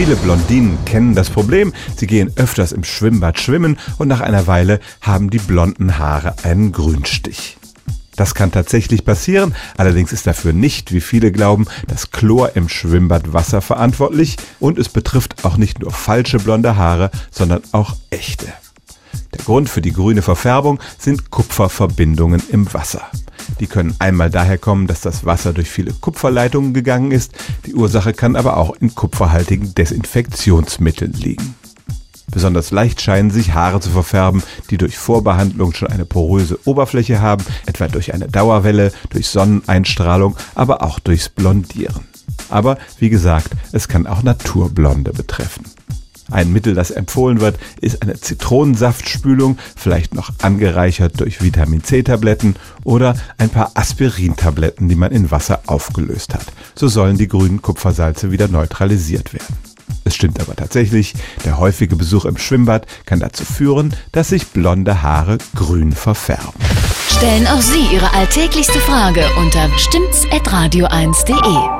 Viele Blondinen kennen das Problem. Sie gehen öfters im Schwimmbad schwimmen und nach einer Weile haben die blonden Haare einen Grünstich. Das kann tatsächlich passieren, allerdings ist dafür nicht, wie viele glauben, das Chlor im Schwimmbadwasser verantwortlich und es betrifft auch nicht nur falsche blonde Haare, sondern auch echte. Der Grund für die grüne Verfärbung sind Kupferverbindungen im Wasser. Die können einmal daher kommen, dass das Wasser durch viele Kupferleitungen gegangen ist, die Ursache kann aber auch in kupferhaltigen Desinfektionsmitteln liegen. Besonders leicht scheinen sich Haare zu verfärben, die durch Vorbehandlung schon eine poröse Oberfläche haben, etwa durch eine Dauerwelle, durch Sonneneinstrahlung, aber auch durchs Blondieren. Aber wie gesagt, es kann auch Naturblonde betreffen. Ein Mittel, das empfohlen wird, ist eine Zitronensaftspülung, vielleicht noch angereichert durch Vitamin C-Tabletten oder ein paar Aspirintabletten, die man in Wasser aufgelöst hat. So sollen die grünen Kupfersalze wieder neutralisiert werden. Es stimmt aber tatsächlich, der häufige Besuch im Schwimmbad kann dazu führen, dass sich blonde Haare grün verfärben. Stellen auch Sie Ihre alltäglichste Frage unter stimmt's.radio1.de.